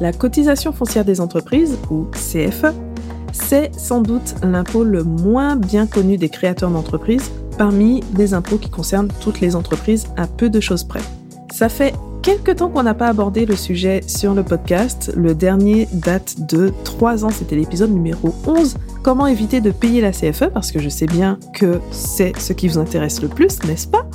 La cotisation foncière des entreprises, ou CFE, c'est sans doute l'impôt le moins bien connu des créateurs d'entreprises parmi les impôts qui concernent toutes les entreprises à peu de choses près. Ça fait quelque temps qu'on n'a pas abordé le sujet sur le podcast. Le dernier date de 3 ans, c'était l'épisode numéro 11. Comment éviter de payer la CFE Parce que je sais bien que c'est ce qui vous intéresse le plus, n'est-ce pas?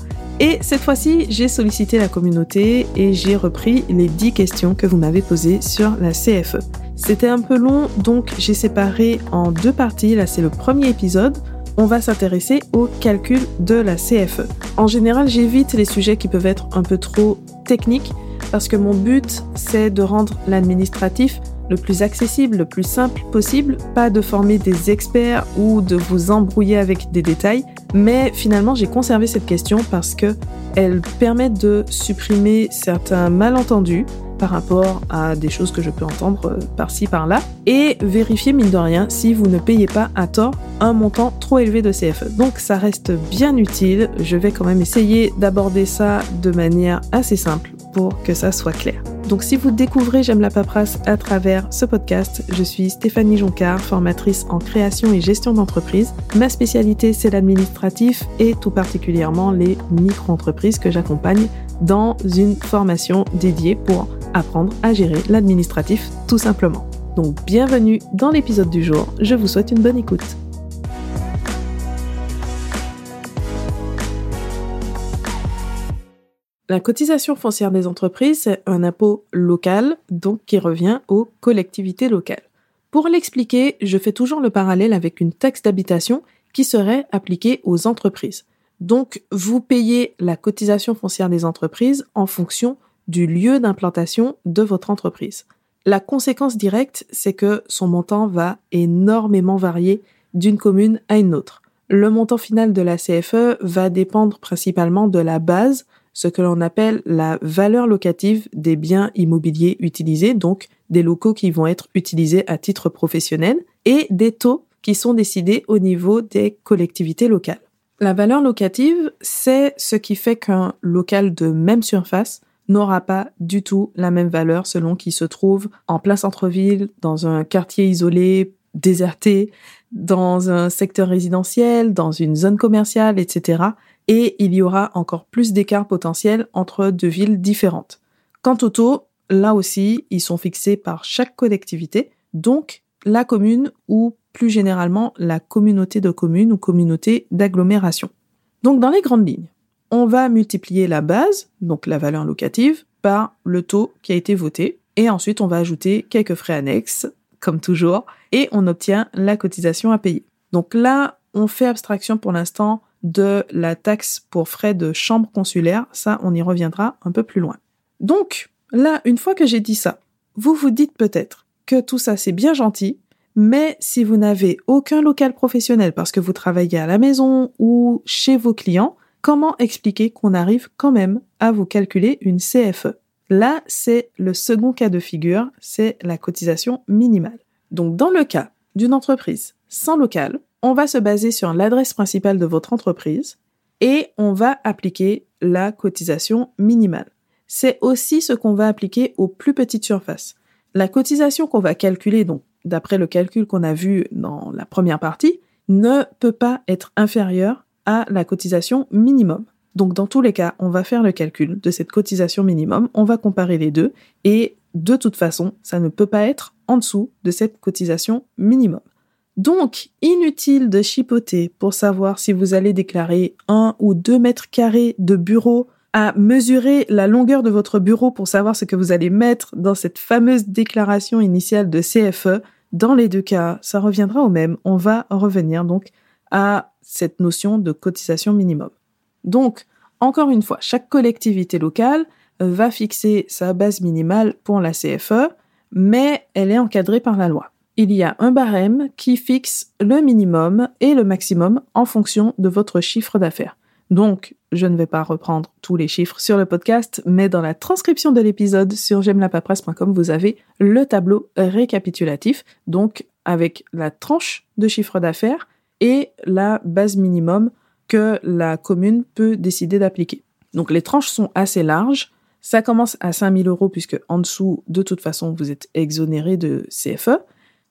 Et cette fois-ci, j'ai sollicité la communauté et j'ai repris les 10 questions que vous m'avez posées sur la CFE. C'était un peu long, donc j'ai séparé en deux parties. Là, c'est le premier épisode. On va s'intéresser au calcul de la CFE. En général, j'évite les sujets qui peuvent être un peu trop techniques parce que mon but, c'est de rendre l'administratif le plus accessible, le plus simple possible, pas de former des experts ou de vous embrouiller avec des détails, mais finalement j'ai conservé cette question parce que elle permet de supprimer certains malentendus par rapport à des choses que je peux entendre euh, par-ci par-là et vérifier mine de rien si vous ne payez pas à tort un montant trop élevé de CFE. Donc ça reste bien utile, je vais quand même essayer d'aborder ça de manière assez simple pour que ça soit clair. Donc si vous découvrez J'aime la paperasse à travers ce podcast, je suis Stéphanie Joncard, formatrice en création et gestion d'entreprise. Ma spécialité c'est l'administratif et tout particulièrement les micro-entreprises que j'accompagne dans une formation dédiée pour apprendre à gérer l'administratif tout simplement. Donc bienvenue dans l'épisode du jour, je vous souhaite une bonne écoute. La cotisation foncière des entreprises, c'est un impôt local, donc qui revient aux collectivités locales. Pour l'expliquer, je fais toujours le parallèle avec une taxe d'habitation qui serait appliquée aux entreprises. Donc, vous payez la cotisation foncière des entreprises en fonction du lieu d'implantation de votre entreprise. La conséquence directe, c'est que son montant va énormément varier d'une commune à une autre. Le montant final de la CFE va dépendre principalement de la base ce que l'on appelle la valeur locative des biens immobiliers utilisés, donc des locaux qui vont être utilisés à titre professionnel, et des taux qui sont décidés au niveau des collectivités locales. La valeur locative, c'est ce qui fait qu'un local de même surface n'aura pas du tout la même valeur selon qu'il se trouve en plein centre-ville, dans un quartier isolé, déserté, dans un secteur résidentiel, dans une zone commerciale, etc et il y aura encore plus d'écarts potentiels entre deux villes différentes. Quant aux taux, là aussi, ils sont fixés par chaque collectivité, donc la commune ou plus généralement la communauté de communes ou communauté d'agglomération. Donc dans les grandes lignes, on va multiplier la base, donc la valeur locative, par le taux qui a été voté, et ensuite on va ajouter quelques frais annexes, comme toujours, et on obtient la cotisation à payer. Donc là, on fait abstraction pour l'instant de la taxe pour frais de chambre consulaire. Ça, on y reviendra un peu plus loin. Donc, là, une fois que j'ai dit ça, vous vous dites peut-être que tout ça, c'est bien gentil, mais si vous n'avez aucun local professionnel parce que vous travaillez à la maison ou chez vos clients, comment expliquer qu'on arrive quand même à vous calculer une CFE Là, c'est le second cas de figure, c'est la cotisation minimale. Donc, dans le cas d'une entreprise sans local, on va se baser sur l'adresse principale de votre entreprise et on va appliquer la cotisation minimale. C'est aussi ce qu'on va appliquer aux plus petites surfaces. La cotisation qu'on va calculer, donc d'après le calcul qu'on a vu dans la première partie, ne peut pas être inférieure à la cotisation minimum. Donc dans tous les cas, on va faire le calcul de cette cotisation minimum, on va comparer les deux et de toute façon, ça ne peut pas être en dessous de cette cotisation minimum. Donc, inutile de chipoter pour savoir si vous allez déclarer un ou deux mètres carrés de bureau à mesurer la longueur de votre bureau pour savoir ce que vous allez mettre dans cette fameuse déclaration initiale de CFE. Dans les deux cas, ça reviendra au même. On va revenir donc à cette notion de cotisation minimum. Donc, encore une fois, chaque collectivité locale va fixer sa base minimale pour la CFE, mais elle est encadrée par la loi il y a un barème qui fixe le minimum et le maximum en fonction de votre chiffre d'affaires. Donc, je ne vais pas reprendre tous les chiffres sur le podcast, mais dans la transcription de l'épisode sur j'aime vous avez le tableau récapitulatif, donc avec la tranche de chiffre d'affaires et la base minimum que la commune peut décider d'appliquer. Donc les tranches sont assez larges, Ça commence à 5000 euros puisque en dessous, de toute façon, vous êtes exonéré de CFE.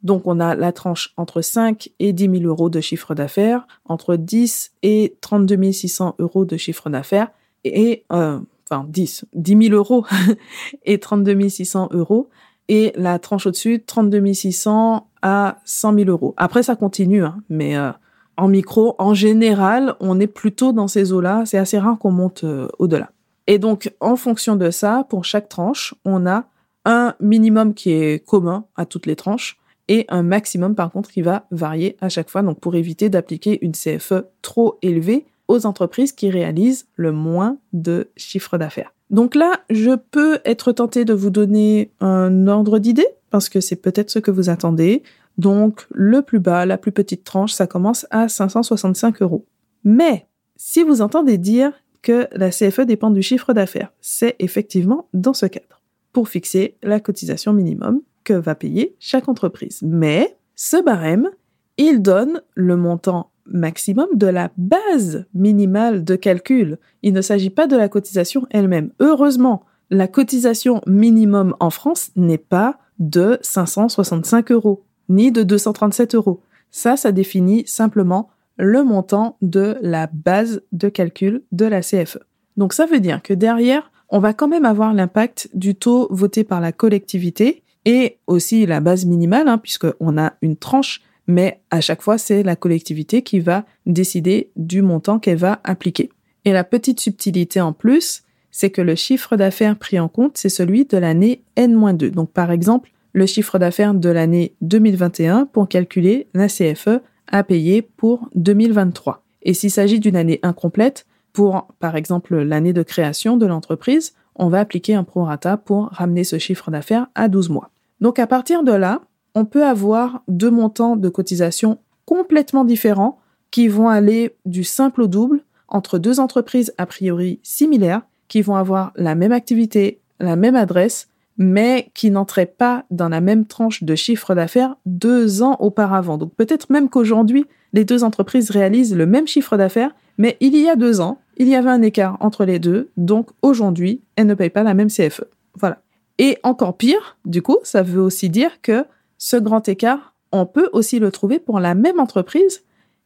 Donc, on a la tranche entre 5 et 10 000 euros de chiffre d'affaires, entre 10 et 32 600 euros de chiffre d'affaires et, euh, enfin, 10, 10 000 euros et 32 600 euros. Et la tranche au-dessus, 32 600 à 100 000 euros. Après, ça continue, hein, mais euh, en micro, en général, on est plutôt dans ces eaux-là. C'est assez rare qu'on monte euh, au-delà. Et donc, en fonction de ça, pour chaque tranche, on a un minimum qui est commun à toutes les tranches et un maximum, par contre, qui va varier à chaque fois. Donc, pour éviter d'appliquer une CFE trop élevée aux entreprises qui réalisent le moins de chiffre d'affaires. Donc là, je peux être tenté de vous donner un ordre d'idée parce que c'est peut-être ce que vous attendez. Donc, le plus bas, la plus petite tranche, ça commence à 565 euros. Mais, si vous entendez dire que la CFE dépend du chiffre d'affaires, c'est effectivement dans ce cadre, pour fixer la cotisation minimum que va payer chaque entreprise. Mais, ce barème, il donne le montant maximum de la base minimale de calcul. Il ne s'agit pas de la cotisation elle-même. Heureusement, la cotisation minimum en France n'est pas de 565 euros ni de 237 euros. Ça, ça définit simplement le montant de la base de calcul de la CFE. Donc ça veut dire que derrière, on va quand même avoir l'impact du taux voté par la collectivité et aussi la base minimale, hein, puisqu'on a une tranche, mais à chaque fois, c'est la collectivité qui va décider du montant qu'elle va appliquer. Et la petite subtilité en plus, c'est que le chiffre d'affaires pris en compte, c'est celui de l'année N-2. Donc par exemple, le chiffre d'affaires de l'année 2021 pour calculer la CFE à payer pour 2023. Et s'il s'agit d'une année incomplète, pour par exemple l'année de création de l'entreprise, on va appliquer un prorata pour ramener ce chiffre d'affaires à 12 mois. Donc à partir de là, on peut avoir deux montants de cotisation complètement différents qui vont aller du simple au double entre deux entreprises a priori similaires qui vont avoir la même activité, la même adresse, mais qui n'entraient pas dans la même tranche de chiffre d'affaires deux ans auparavant. Donc peut-être même qu'aujourd'hui, les deux entreprises réalisent le même chiffre d'affaires, mais il y a deux ans, il y avait un écart entre les deux, donc aujourd'hui, elles ne payent pas la même CFE. Voilà. Et encore pire, du coup, ça veut aussi dire que ce grand écart, on peut aussi le trouver pour la même entreprise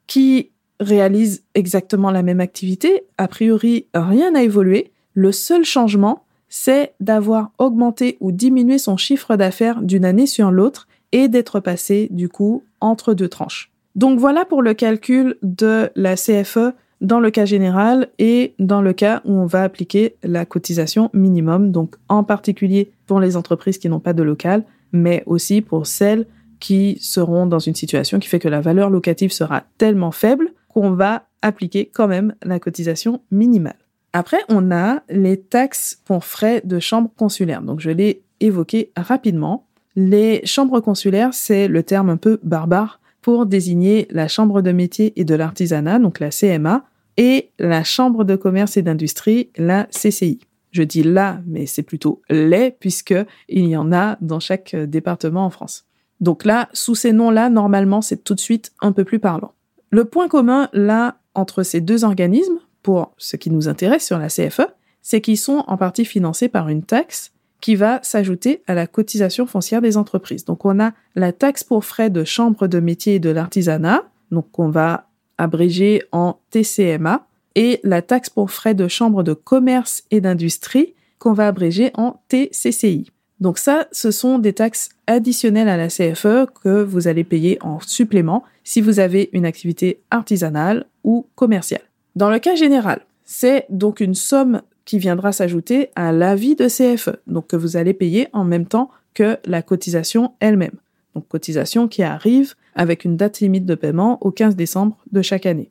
qui réalise exactement la même activité. A priori, rien n'a évolué. Le seul changement, c'est d'avoir augmenté ou diminué son chiffre d'affaires d'une année sur l'autre et d'être passé, du coup, entre deux tranches. Donc voilà pour le calcul de la CFE dans le cas général et dans le cas où on va appliquer la cotisation minimum, donc en particulier pour les entreprises qui n'ont pas de local, mais aussi pour celles qui seront dans une situation qui fait que la valeur locative sera tellement faible qu'on va appliquer quand même la cotisation minimale. Après, on a les taxes pour frais de chambre consulaire. Donc, je l'ai évoqué rapidement. Les chambres consulaires, c'est le terme un peu barbare pour désigner la chambre de métier et de l'artisanat, donc la CMA, et la chambre de commerce et d'industrie, la CCI. Je dis là, mais c'est plutôt les, puisque il y en a dans chaque département en France. Donc là, sous ces noms-là, normalement, c'est tout de suite un peu plus parlant. Le point commun, là, entre ces deux organismes, pour ce qui nous intéresse sur la CFE, c'est qu'ils sont en partie financés par une taxe qui va s'ajouter à la cotisation foncière des entreprises. Donc on a la taxe pour frais de chambre de métier et de l'artisanat, donc qu'on va abréger en TCMA, et la taxe pour frais de chambre de commerce et d'industrie qu'on va abréger en TCCI. Donc ça, ce sont des taxes additionnelles à la CFE que vous allez payer en supplément si vous avez une activité artisanale ou commerciale. Dans le cas général, c'est donc une somme qui viendra s'ajouter à l'avis de CFE, donc que vous allez payer en même temps que la cotisation elle-même. Donc cotisation qui arrive avec une date limite de paiement au 15 décembre de chaque année.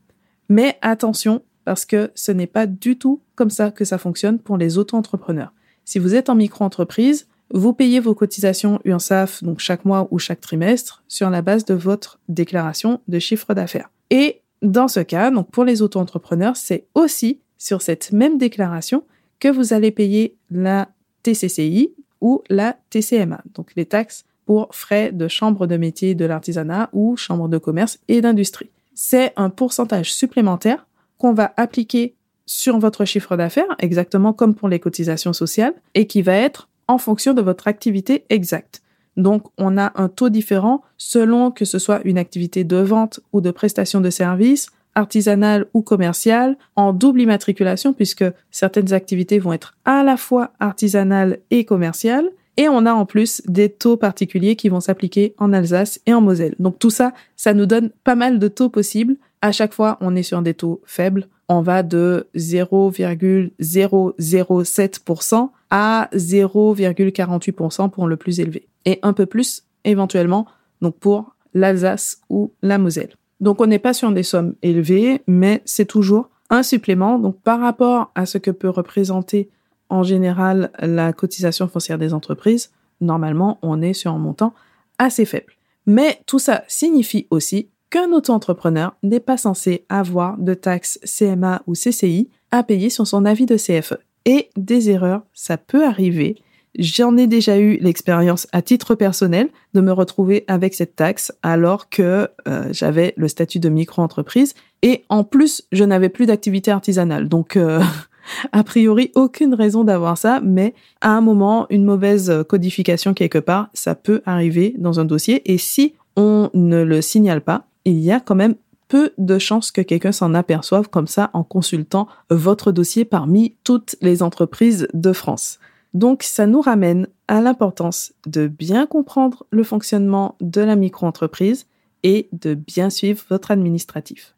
Mais attention, parce que ce n'est pas du tout comme ça que ça fonctionne pour les auto-entrepreneurs. Si vous êtes en micro-entreprise, vous payez vos cotisations UNSAF donc chaque mois ou chaque trimestre sur la base de votre déclaration de chiffre d'affaires. Et dans ce cas, donc pour les auto-entrepreneurs, c'est aussi sur cette même déclaration que vous allez payer la TCCI ou la TCMA, donc les taxes pour frais de chambre de métier de l'artisanat ou chambre de commerce et d'industrie. C'est un pourcentage supplémentaire qu'on va appliquer sur votre chiffre d'affaires, exactement comme pour les cotisations sociales, et qui va être en fonction de votre activité exacte. Donc, on a un taux différent selon que ce soit une activité de vente ou de prestation de services, artisanale ou commerciale, en double immatriculation puisque certaines activités vont être à la fois artisanales et commerciales. Et on a en plus des taux particuliers qui vont s'appliquer en Alsace et en Moselle. Donc tout ça, ça nous donne pas mal de taux possibles. À chaque fois, on est sur des taux faibles. On va de 0,007% à 0,48% pour le plus élevé. Et un peu plus éventuellement, donc pour l'Alsace ou la Moselle. Donc on n'est pas sur des sommes élevées, mais c'est toujours un supplément. Donc par rapport à ce que peut représenter en général la cotisation foncière des entreprises, normalement on est sur un montant assez faible. Mais tout ça signifie aussi qu'un auto-entrepreneur n'est pas censé avoir de taxes CMA ou CCI à payer sur son avis de CFE. Et des erreurs, ça peut arriver. J'en ai déjà eu l'expérience à titre personnel de me retrouver avec cette taxe alors que euh, j'avais le statut de micro-entreprise et en plus je n'avais plus d'activité artisanale. Donc euh, a priori aucune raison d'avoir ça, mais à un moment une mauvaise codification quelque part, ça peut arriver dans un dossier et si on ne le signale pas, il y a quand même peu de chances que quelqu'un s'en aperçoive comme ça en consultant votre dossier parmi toutes les entreprises de France. Donc ça nous ramène à l'importance de bien comprendre le fonctionnement de la micro-entreprise et de bien suivre votre administratif.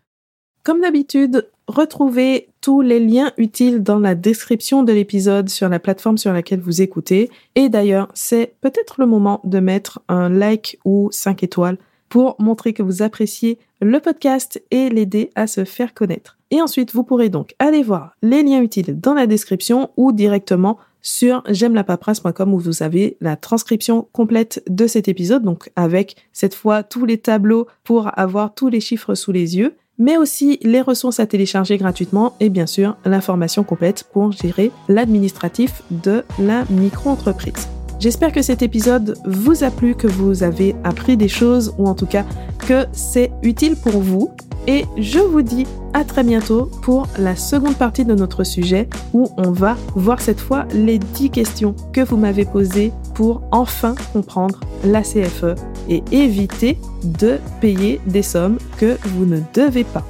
Comme d'habitude, retrouvez tous les liens utiles dans la description de l'épisode sur la plateforme sur laquelle vous écoutez. Et d'ailleurs, c'est peut-être le moment de mettre un like ou 5 étoiles pour montrer que vous appréciez le podcast et l'aider à se faire connaître. Et ensuite, vous pourrez donc aller voir les liens utiles dans la description ou directement sur j'aime la paperasse.com où vous avez la transcription complète de cet épisode, donc avec cette fois tous les tableaux pour avoir tous les chiffres sous les yeux, mais aussi les ressources à télécharger gratuitement et bien sûr l'information complète pour gérer l'administratif de la micro-entreprise. J'espère que cet épisode vous a plu, que vous avez appris des choses ou en tout cas que c'est utile pour vous et je vous dis à très bientôt pour la seconde partie de notre sujet où on va voir cette fois les 10 questions que vous m'avez posées pour enfin comprendre la CFE et éviter de payer des sommes que vous ne devez pas.